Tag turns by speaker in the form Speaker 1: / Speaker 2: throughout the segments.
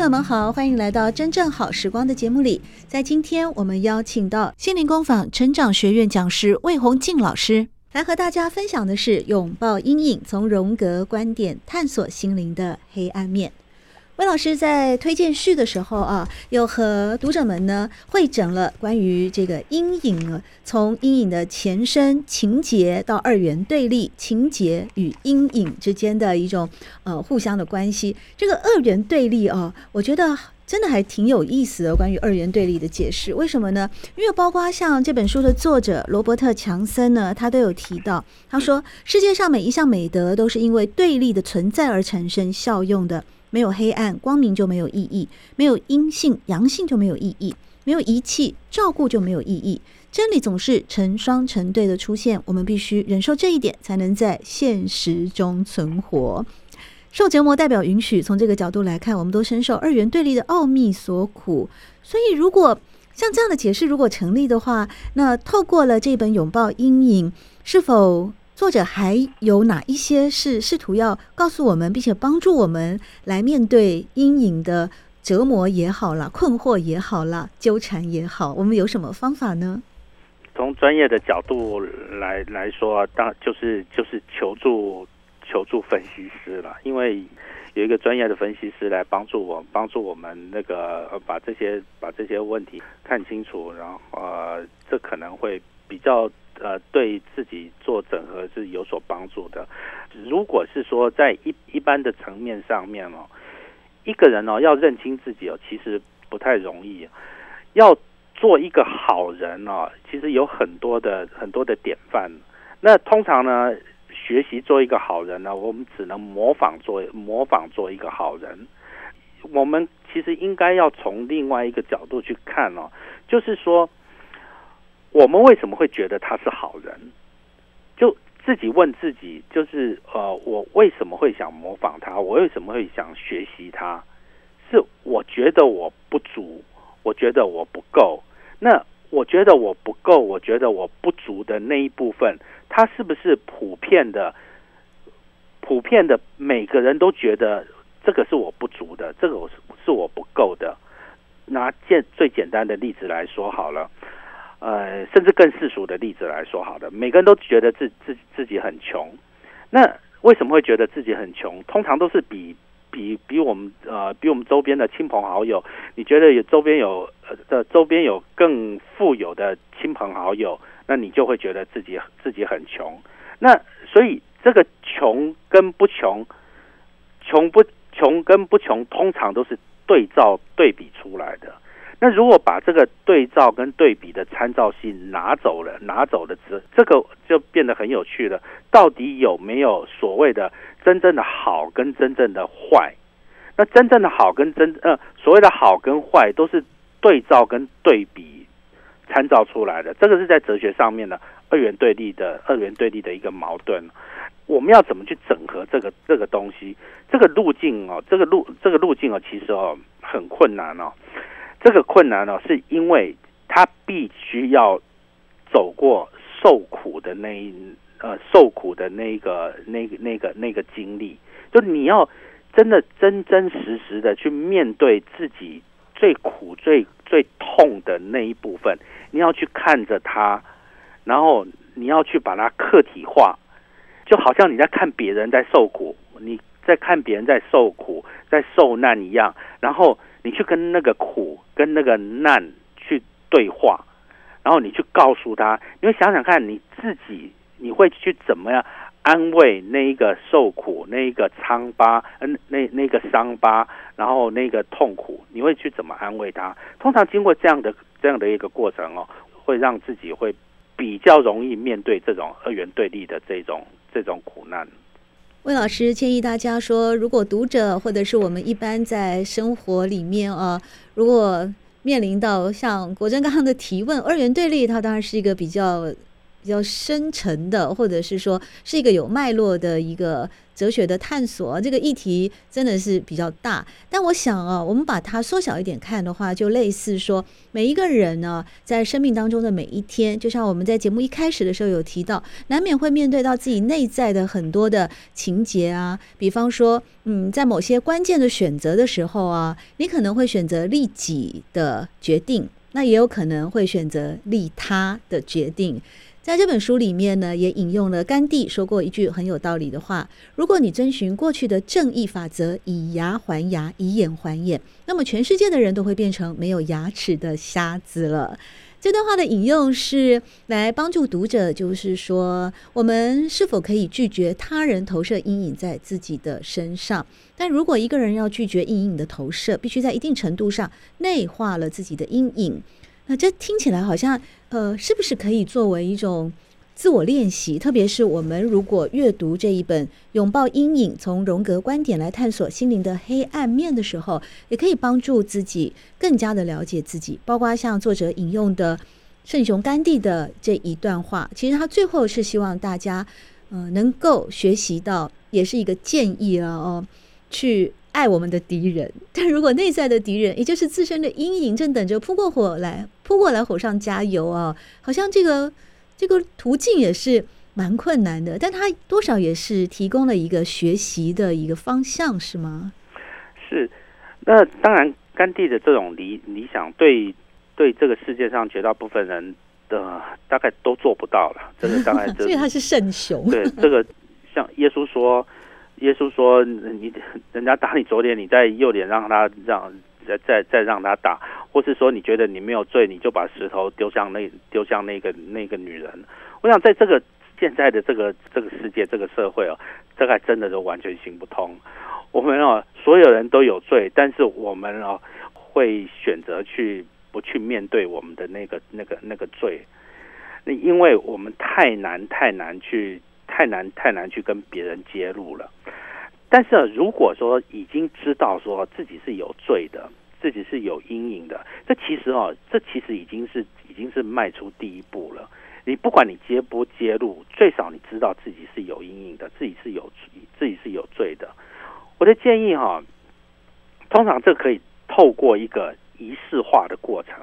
Speaker 1: 朋友们好，欢迎来到真正好时光的节目里。在今天，我们邀请到心灵工坊成长学院讲师魏红静老师，来和大家分享的是拥抱阴影，从荣格观点探索心灵的黑暗面。魏老师在推荐序的时候啊，又和读者们呢会诊了关于这个阴影啊，从阴影的前身情节到二元对立，情节与阴影之间的一种呃互相的关系。这个二元对立啊，我觉得真的还挺有意思的。关于二元对立的解释，为什么呢？因为包括像这本书的作者罗伯特强森呢，他都有提到，他说世界上每一项美德都是因为对立的存在而产生效用的。没有黑暗，光明就没有意义；没有阴性，阳性就没有意义；没有遗弃，照顾就没有意义。真理总是成双成对的出现，我们必须忍受这一点，才能在现实中存活。受折磨代表允许，从这个角度来看，我们都深受二元对立的奥秘所苦。所以，如果像这样的解释如果成立的话，那透过了这本《拥抱阴影》，是否？作者还有哪一些是试图要告诉我们，并且帮助我们来面对阴影的折磨也好啦，困惑也好啦，纠缠也好，我们有什么方法呢？
Speaker 2: 从专业的角度来来说，当就是就是求助求助分析师了，因为有一个专业的分析师来帮助我，帮助我们那个把这些把这些问题看清楚，然后呃，这可能会比较。呃，对自己做整合是有所帮助的。如果是说在一一般的层面上面哦，一个人哦要认清自己哦，其实不太容易。要做一个好人哦，其实有很多的很多的典范。那通常呢，学习做一个好人呢，我们只能模仿做模仿做一个好人。我们其实应该要从另外一个角度去看哦，就是说。我们为什么会觉得他是好人？就自己问自己，就是呃，我为什么会想模仿他？我为什么会想学习他？是我觉得我不足，我觉得我不够。那我觉得我不够，我觉得我不足的那一部分，他是不是普遍的？普遍的，每个人都觉得这个是我不足的，这个我是是我不够的。拿简最简单的例子来说好了。呃，甚至更世俗的例子来说，好的，每个人都觉得自自自己很穷。那为什么会觉得自己很穷？通常都是比比比我们呃比我们周边的亲朋好友，你觉得有周边有呃的周边有更富有的亲朋好友，那你就会觉得自己自己很穷。那所以这个穷跟不穷，穷不穷跟不穷，通常都是对照对比出。那如果把这个对照跟对比的参照性拿走了，拿走了之，这个就变得很有趣了。到底有没有所谓的真正的好跟真正的坏？那真正的好跟真呃所谓的好跟坏都是对照跟对比参照出来的。这个是在哲学上面的二元对立的二元对立的一个矛盾。我们要怎么去整合这个这个东西？这个路径哦，这个路这个路径哦，其实哦很困难哦。这个困难呢，是因为他必须要走过受苦的那一呃受苦的那个那个那个那个经历，就你要真的真真实实的去面对自己最苦最最痛的那一部分，你要去看着他，然后你要去把它客体化，就好像你在看别人在受苦，你在看别人在受苦在受难一样，然后。你去跟那个苦、跟那个难去对话，然后你去告诉他，你会想想看你自己，你会去怎么样安慰那一个受苦、那一个伤疤、嗯，那那个伤疤，然后那个痛苦，你会去怎么安慰他？通常经过这样的这样的一个过程哦，会让自己会比较容易面对这种二元对立的这种这种苦难。
Speaker 1: 魏老师建议大家说，如果读者或者是我们一般在生活里面啊，如果面临到像国珍刚刚的提问，二元对立，它当然是一个比较。比较深沉的，或者是说是一个有脉络的一个哲学的探索，这个议题真的是比较大。但我想啊，我们把它缩小一点看的话，就类似说，每一个人呢，在生命当中的每一天，就像我们在节目一开始的时候有提到，难免会面对到自己内在的很多的情节啊。比方说，嗯，在某些关键的选择的时候啊，你可能会选择利己的决定，那也有可能会选择利他的决定。在这本书里面呢，也引用了甘地说过一句很有道理的话：如果你遵循过去的正义法则，以牙还牙，以眼还眼，那么全世界的人都会变成没有牙齿的瞎子了。这段话的引用是来帮助读者，就是说，我们是否可以拒绝他人投射阴影在自己的身上？但如果一个人要拒绝阴影的投射，必须在一定程度上内化了自己的阴影。那这听起来好像，呃，是不是可以作为一种自我练习？特别是我们如果阅读这一本《拥抱阴影：从荣格观点来探索心灵的黑暗面》的时候，也可以帮助自己更加的了解自己。包括像作者引用的圣雄甘地的这一段话，其实他最后是希望大家，呃，能够学习到，也是一个建议了哦，去。爱我们的敌人，但如果内在的敌人，也就是自身的阴影，正等着扑过火来，扑过来火上加油啊！好像这个这个途径也是蛮困难的，但他多少也是提供了一个学习的一个方向，是吗？
Speaker 2: 是。那当然，甘地的这种理理想，对对这个世界上绝大部分人的大概都做不到了。这个当然，
Speaker 1: 所以他是圣雄。
Speaker 2: 对，这个像耶稣说。耶稣说：“你人家打你左脸，你在右脸让他让再再再让他打，或是说你觉得你没有罪，你就把石头丢向那丢向那个那个女人。我想在这个现在的这个这个世界这个社会哦，这个真的都完全行不通。我们哦，所有人都有罪，但是我们哦会选择去不去面对我们的那个那个那个罪，那因为我们太难太难去。”太难太难去跟别人揭露了，但是如果说已经知道说自己是有罪的，自己是有阴影的，这其实哦，这其实已经是已经是迈出第一步了。你不管你揭不揭露，最少你知道自己是有阴影的，自己是有自己是有罪的。我的建议哈，通常这可以透过一个仪式化的过程。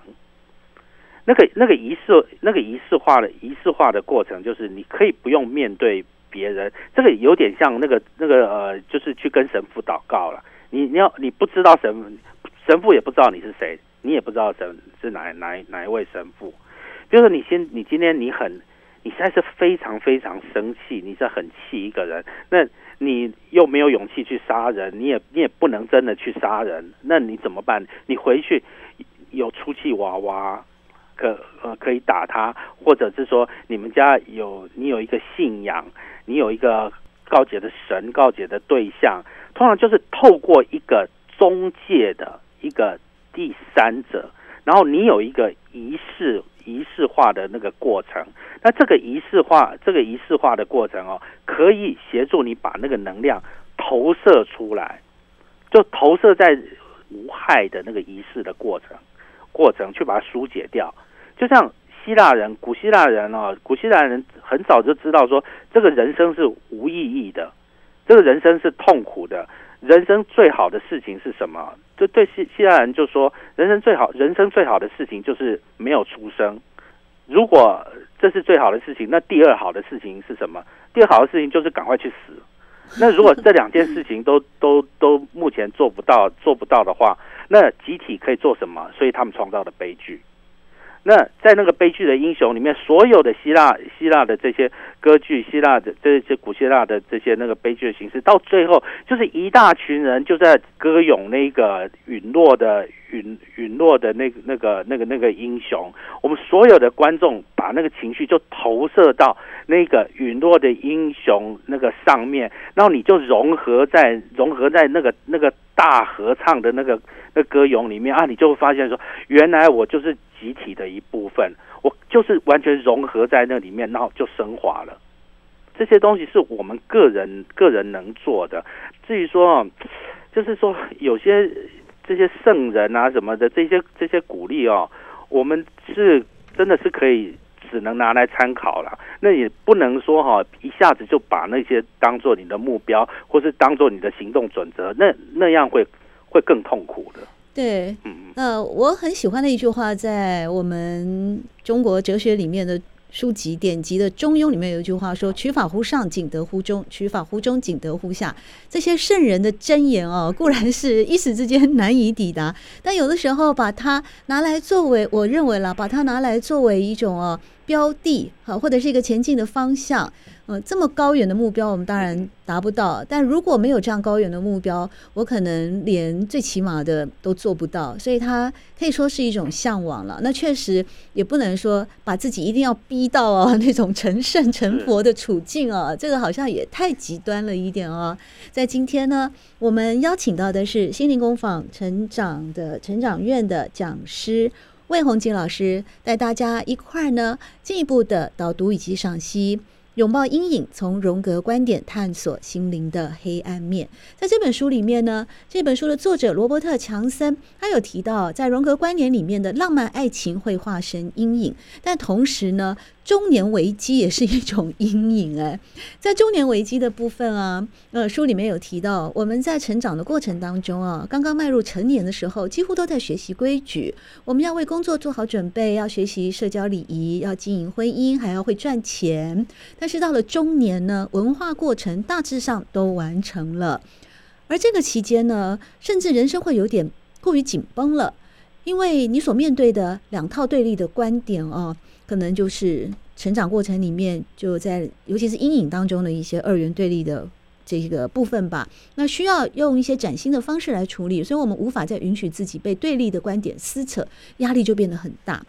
Speaker 2: 那个那个仪式那个仪式化的仪式化的过程，就是你可以不用面对别人，这个有点像那个那个呃，就是去跟神父祷告了。你你要你不知道神神父也不知道你是谁，你也不知道神是哪哪哪一位神父。比如说你先你今天你很你现在是非常非常生气，你是很气一个人，那你又没有勇气去杀人，你也你也不能真的去杀人，那你怎么办？你回去有出气娃娃。可呃可以打他，或者是说你们家有你有一个信仰，你有一个告解的神，告解的对象，通常就是透过一个中介的一个第三者，然后你有一个仪式仪式化的那个过程，那这个仪式化这个仪式化的过程哦，可以协助你把那个能量投射出来，就投射在无害的那个仪式的过程过程，去把它疏解掉。就像希腊人，古希腊人啊，古希腊人很早就知道说，这个人生是无意义的，这个人生是痛苦的。人生最好的事情是什么？就对希希腊人就说，人生最好，人生最好的事情就是没有出生。如果这是最好的事情，那第二好的事情是什么？第二好的事情就是赶快去死。那如果这两件事情都 都都目前做不到，做不到的话，那集体可以做什么？所以他们创造的悲剧。那在那个悲剧的英雄里面，所有的希腊希腊的这些歌剧，希腊的这些古希腊的这些那个悲剧的形式，到最后就是一大群人就在歌咏那个陨落的陨陨落的那个那个那个那个英雄。我们所有的观众把那个情绪就投射到那个陨落的英雄那个上面，然后你就融合在融合在那个那个大合唱的那个那歌咏里面啊，你就会发现说，原来我就是。集体的一部分，我就是完全融合在那里面，然后就升华了，这些东西是我们个人个人能做的。至于说，就是说有些这些圣人啊什么的，这些这些鼓励哦，我们是真的是可以只能拿来参考了。那也不能说哈，一下子就把那些当做你的目标，或是当做你的行动准则，那那样会会更痛苦的。
Speaker 1: 对，嗯，呃，我很喜欢的一句话，在我们中国哲学里面的。书籍典籍的《中庸》里面有一句话说：“取法乎上，仅得乎中；取法乎中，仅得乎下。”这些圣人的箴言哦，固然是一时之间难以抵达，但有的时候把它拿来作为，我认为了，把它拿来作为一种哦标的，好，或者是一个前进的方向。呃，这么高远的目标，我们当然达不到。但如果没有这样高远的目标，我可能连最起码的都做不到。所以，它可以说是一种向往了。那确实也不能说把自己一定要逼到哦 那种成圣成佛的处境哦，这个好像也太极端了一点哦。在今天呢，我们邀请到的是心灵工坊成长的成长院的讲师魏红景老师，带大家一块儿呢进一步的导读以及赏析。拥抱阴影，从荣格观点探索心灵的黑暗面。在这本书里面呢，这本书的作者罗伯特·强森，他有提到，在荣格观点里面的浪漫爱情会化身阴影，但同时呢，中年危机也是一种阴影哎，在中年危机的部分啊，呃，书里面有提到，我们在成长的过程当中啊，刚刚迈入成年的时候，几乎都在学习规矩，我们要为工作做好准备，要学习社交礼仪，要经营婚姻，还要会赚钱。但是到了中年呢，文化过程大致上都完成了，而这个期间呢，甚至人生会有点过于紧绷了，因为你所面对的两套对立的观点哦。可能就是成长过程里面，就在尤其是阴影当中的一些二元对立的这个部分吧。那需要用一些崭新的方式来处理，所以我们无法再允许自己被对立的观点撕扯，压力就变得很大。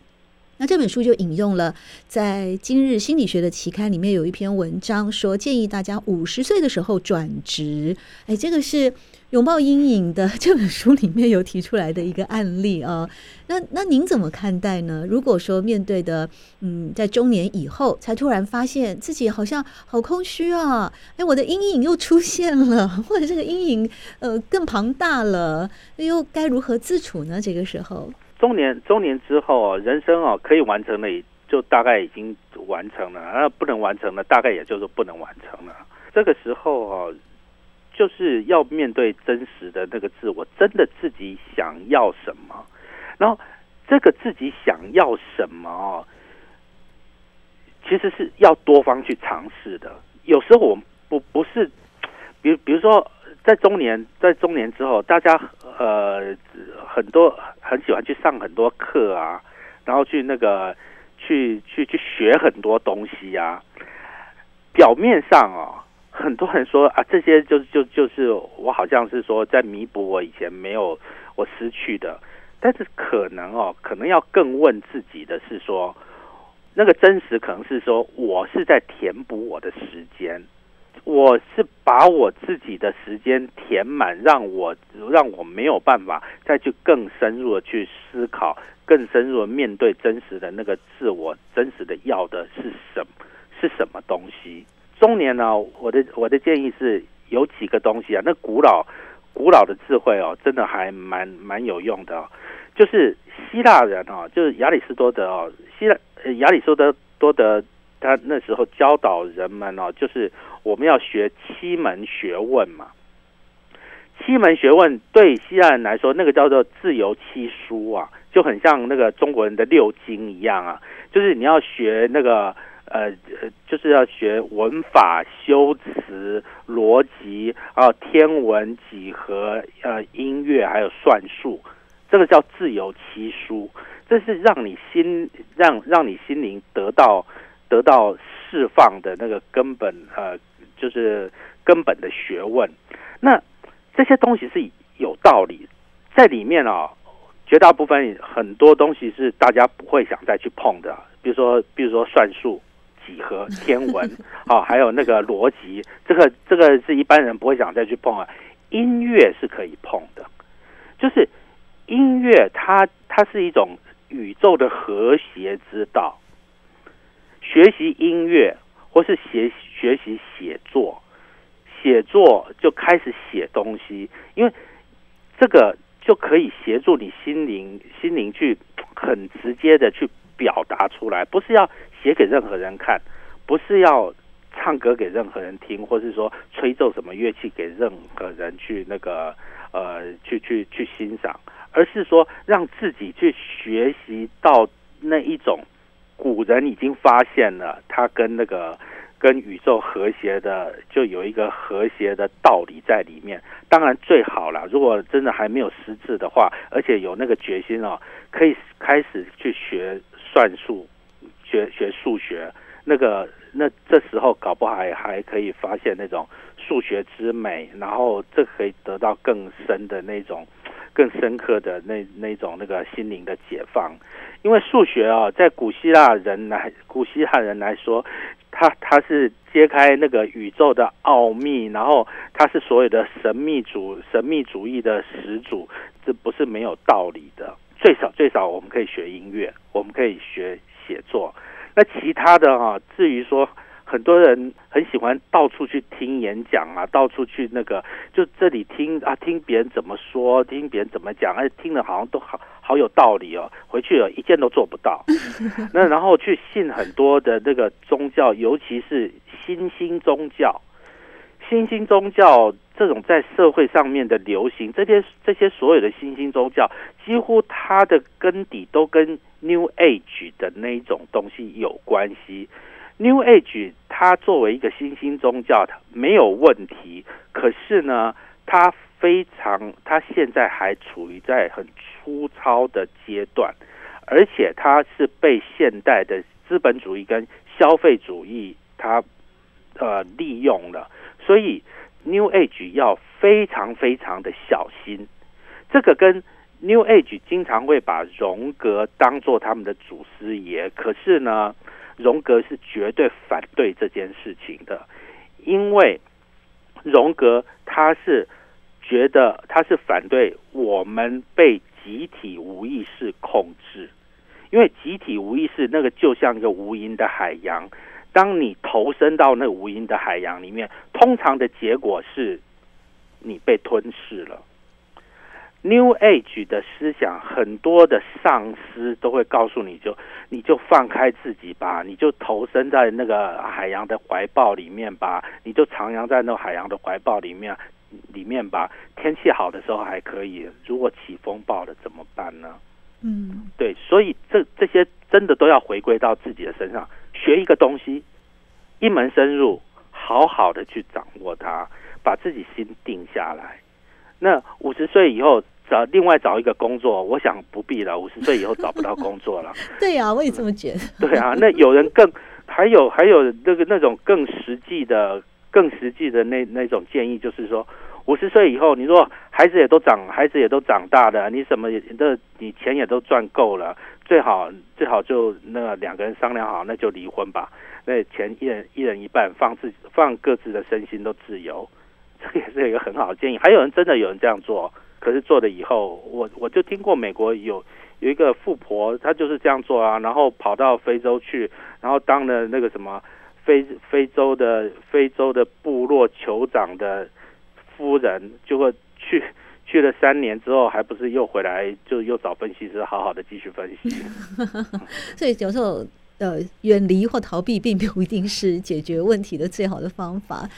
Speaker 1: 那这本书就引用了在今日心理学的期刊里面有一篇文章，说建议大家五十岁的时候转职。哎，这个是。拥抱阴影的这本书里面有提出来的一个案例啊，那那您怎么看待呢？如果说面对的，嗯，在中年以后才突然发现自己好像好空虚啊，哎，我的阴影又出现了，或者这个阴影呃更庞大了，又该如何自处呢？这个时候，
Speaker 2: 中年中年之后哦，人生哦可以完成的就大概已经完成了，那不能完成的大概也就是不能完成了。这个时候哦。就是要面对真实的那个自我，真的自己想要什么，然后这个自己想要什么哦，其实是要多方去尝试的。有时候我们不不是，比如比如说在中年，在中年之后，大家呃很多很喜欢去上很多课啊，然后去那个去去去学很多东西呀，表面上哦。很多人说啊，这些就就就是我好像是说在弥补我以前没有我失去的，但是可能哦，可能要更问自己的是说，那个真实可能是说我是在填补我的时间，我是把我自己的时间填满，让我让我没有办法再去更深入的去思考，更深入的面对真实的那个自我，真实的要的是什么，是什么东西。中年呢，我的我的建议是有几个东西啊，那古老古老的智慧哦，真的还蛮蛮有用的哦。就是希腊人哦，就是亚里士多德哦，希腊亚里士多多德他那时候教导人们哦，就是我们要学七门学问嘛。七门学问对希腊人来说，那个叫做自由七书啊，就很像那个中国人的六经一样啊，就是你要学那个。呃呃，就是要学文法、修辞、逻辑啊，天文、几何、呃，音乐，还有算术，这个叫自由七书，这是让你心让让你心灵得到得到释放的那个根本呃，就是根本的学问。那这些东西是有道理在里面啊，绝大部分很多东西是大家不会想再去碰的，比如说比如说算术。几何、天文，啊，还有那个逻辑，这个这个是一般人不会想再去碰啊。音乐是可以碰的，就是音乐它，它它是一种宇宙的和谐之道。学习音乐或是学学习写作，写作就开始写东西，因为这个就可以协助你心灵心灵去很直接的去表达出来，不是要写给任何人看，不是要唱歌给任何人听，或是说吹奏什么乐器给任何人去那个呃去去去欣赏，而是说让自己去学习到那一种。古人已经发现了，他跟那个跟宇宙和谐的，就有一个和谐的道理在里面。当然最好了，如果真的还没有识字的话，而且有那个决心哦，可以开始去学算术，学学数学。那个那这时候搞不好还可以发现那种数学之美，然后这可以得到更深的那种。更深刻的那那种那个心灵的解放，因为数学啊，在古希腊人来古希腊人来说，他他是揭开那个宇宙的奥秘，然后他是所有的神秘主神秘主义的始祖，这不是没有道理的。最少最少我们可以学音乐，我们可以学写作，那其他的哈、至于说。很多人很喜欢到处去听演讲啊，到处去那个，就这里听啊，听别人怎么说，听别人怎么讲，哎，听了好像都好好有道理哦。回去了一件都做不到。那然后去信很多的那个宗教，尤其是新兴宗教，新兴宗教这种在社会上面的流行，这些这些所有的新兴宗教，几乎它的根底都跟 New Age 的那一种东西有关系。New Age 它作为一个新兴宗教，它没有问题。可是呢，它非常，它现在还处于在很粗糙的阶段，而且它是被现代的资本主义跟消费主义它呃利用了。所以 New Age 要非常非常的小心。这个跟 New Age 经常会把荣格当做他们的祖师爷，可是呢，荣格是绝对反对这件事情的，因为荣格他是觉得他是反对我们被集体无意识控制，因为集体无意识那个就像一个无垠的海洋，当你投身到那无垠的海洋里面，通常的结果是你被吞噬了。New Age 的思想，很多的上师都会告诉你就，就你就放开自己吧，你就投身在那个海洋的怀抱里面吧，你就徜徉在那个海洋的怀抱里面里面吧。天气好的时候还可以，如果起风暴了怎么办呢？嗯，对，所以这这些真的都要回归到自己的身上，学一个东西，一门深入，好好的去掌握它，把自己心定下来。那五十岁以后找另外找一个工作，我想不必了。五十岁以后找不到工作了。
Speaker 1: 对呀、啊，我也这么觉得。
Speaker 2: 对啊，那有人更还有还有那个那种更实际的、更实际的那那种建议，就是说五十岁以后，你说孩子也都长，孩子也都长大了，你什么也都你钱也都赚够了，最好最好就那个两个人商量好，那就离婚吧。那钱一人一人一半，放自放各自的身心都自由。这个也是一个很好的建议，还有人真的有人这样做，可是做了以后，我我就听过美国有有一个富婆，她就是这样做啊，然后跑到非洲去，然后当了那个什么非非洲的非洲的部落酋长的夫人，就会去去了三年之后，还不是又回来，就又找分析师好好的继续分析。
Speaker 1: 所以有时候呃，远离或逃避，并不一定是解决问题的最好的方法。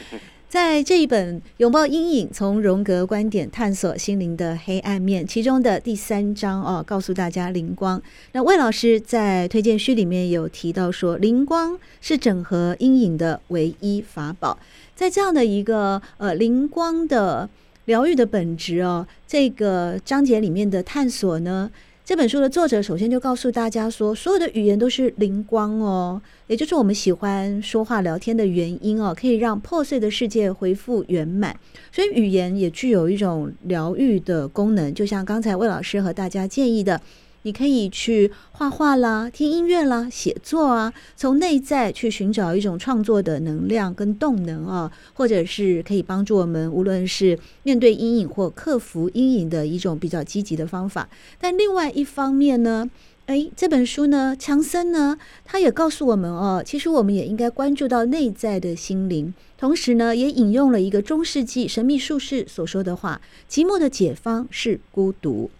Speaker 1: 在这一本《拥抱阴影：从荣格观点探索心灵的黑暗面》其中的第三章哦，告诉大家灵光。那魏老师在推荐序里面有提到说，灵光是整合阴影的唯一法宝。在这样的一个呃灵光的疗愈的本质哦，这个章节里面的探索呢。这本书的作者首先就告诉大家说，所有的语言都是灵光哦，也就是我们喜欢说话聊天的原因哦，可以让破碎的世界恢复圆满。所以语言也具有一种疗愈的功能，就像刚才魏老师和大家建议的。你可以去画画啦，听音乐啦，写作啊，从内在去寻找一种创作的能量跟动能啊，或者是可以帮助我们，无论是面对阴影或克服阴影的一种比较积极的方法。但另外一方面呢，哎，这本书呢，强森呢，他也告诉我们哦，其实我们也应该关注到内在的心灵。同时呢，也引用了一个中世纪神秘术士所说的话：“寂寞的解方是孤独。”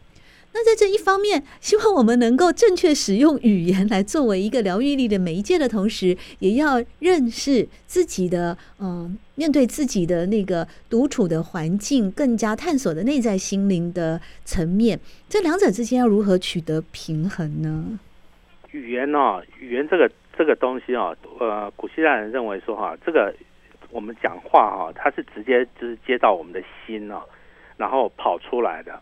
Speaker 1: 那在这一方面，希望我们能够正确使用语言来作为一个疗愈力的媒介的同时，也要认识自己的，嗯，面对自己的那个独处的环境，更加探索的内在心灵的层面。这两者之间要如何取得平衡呢？
Speaker 2: 语言哦，语言这个这个东西哦，呃，古希腊人认为说哈，这个我们讲话哈，它是直接就是接到我们的心哦，然后跑出来的。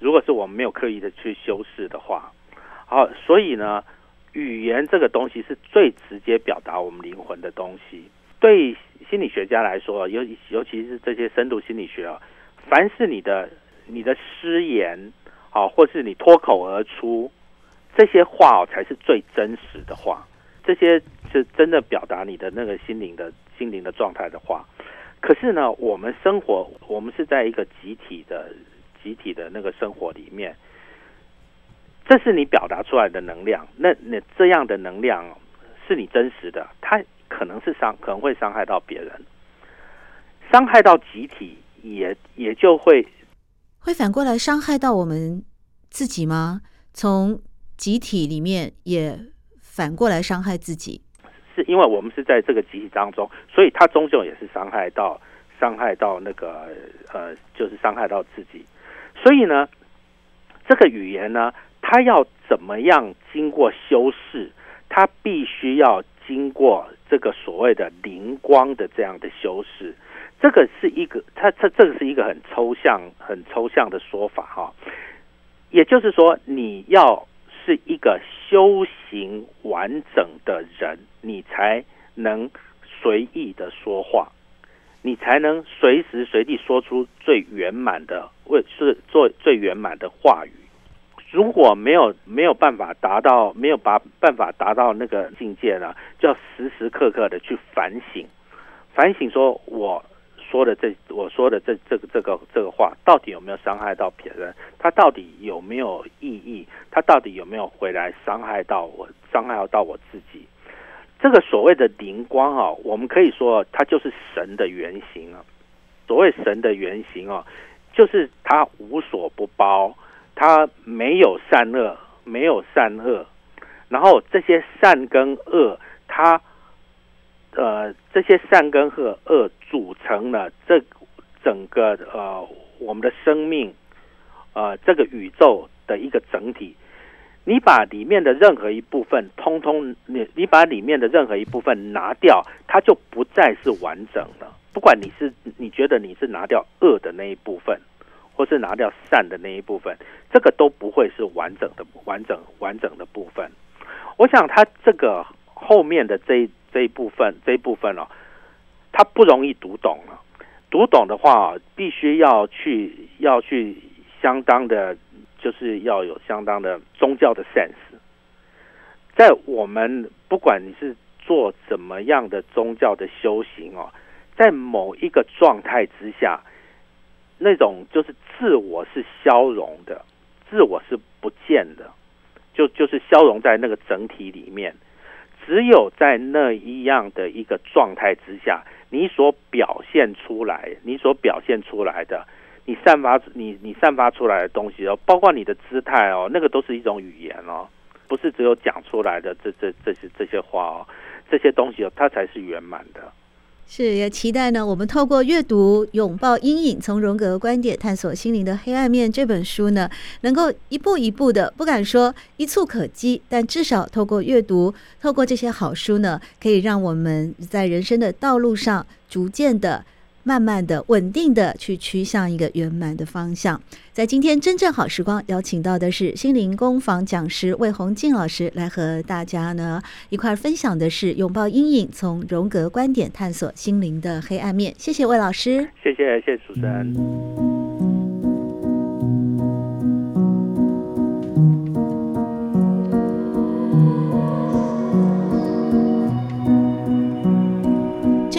Speaker 2: 如果是我们没有刻意的去修饰的话，好，所以呢，语言这个东西是最直接表达我们灵魂的东西。对心理学家来说，尤尤其是这些深度心理学啊，凡是你的你的失言，好，或是你脱口而出这些话哦，才是最真实的话。这些是真的表达你的那个心灵的心灵的状态的话。可是呢，我们生活，我们是在一个集体的。集体的那个生活里面，这是你表达出来的能量。那那这样的能量是你真实的，它可能是伤，可能会伤害到别人，伤害到集体也，也也就会
Speaker 1: 会反过来伤害到我们自己吗？从集体里面也反过来伤害自己，
Speaker 2: 是因为我们是在这个集体当中，所以它终究也是伤害到伤害到那个呃，就是伤害到自己。所以呢，这个语言呢，它要怎么样经过修饰？它必须要经过这个所谓的灵光的这样的修饰。这个是一个，它它这个是一个很抽象、很抽象的说法哈。也就是说，你要是一个修行完整的人，你才能随意的说话。你才能随时随地说出最圆满的，为是做最圆满的话语。如果没有没有办法达到，没有把办法达到那个境界呢，就要时时刻刻的去反省，反省说我说的这我说的这这个这个这个话，到底有没有伤害到别人？他到底有没有意义？他到底有没有回来伤害到我？伤害到我自己？这个所谓的灵光啊，我们可以说它就是神的原型啊。所谓神的原型啊，就是它无所不包，它没有善恶，没有善恶。然后这些善跟恶，它呃这些善跟恶恶组成了这整个呃我们的生命呃这个宇宙的一个整体。你把里面的任何一部分通通，你你把里面的任何一部分拿掉，它就不再是完整了。不管你是你觉得你是拿掉恶的那一部分，或是拿掉善的那一部分，这个都不会是完整的、完整、完整的部分。我想它这个后面的这一这一部分这一部分哦，它不容易读懂了。读懂的话，必须要去要去相当的。就是要有相当的宗教的 sense，在我们不管你是做怎么样的宗教的修行哦，在某一个状态之下，那种就是自我是消融的，自我是不见的，就就是消融在那个整体里面。只有在那一样的一个状态之下，你所表现出来，你所表现出来的。你散发你你散发出来的东西哦，包括你的姿态哦，那个都是一种语言哦，不是只有讲出来的这这这些这些话哦，这些东西哦，它才是圆满的。
Speaker 1: 是也期待呢，我们透过阅读《拥抱阴影：从荣格观点探索心灵的黑暗面》这本书呢，能够一步一步的，不敢说一蹴可几，但至少透过阅读，透过这些好书呢，可以让我们在人生的道路上逐渐的。慢慢的、稳定的去趋向一个圆满的方向。在今天真正好时光，邀请到的是心灵工坊讲师魏红静老师，来和大家呢一块分享的是拥抱阴影，从荣格观点探索心灵的黑暗面。谢谢魏老师，
Speaker 2: 谢谢谢谢主持人。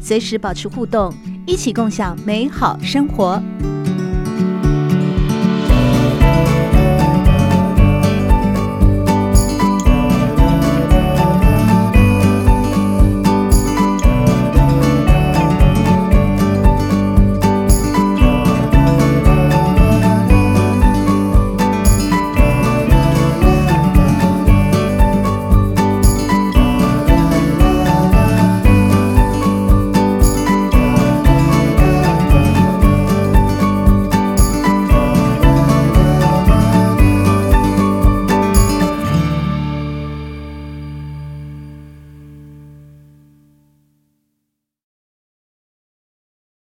Speaker 1: 随时保持互动，一起共享美好生活。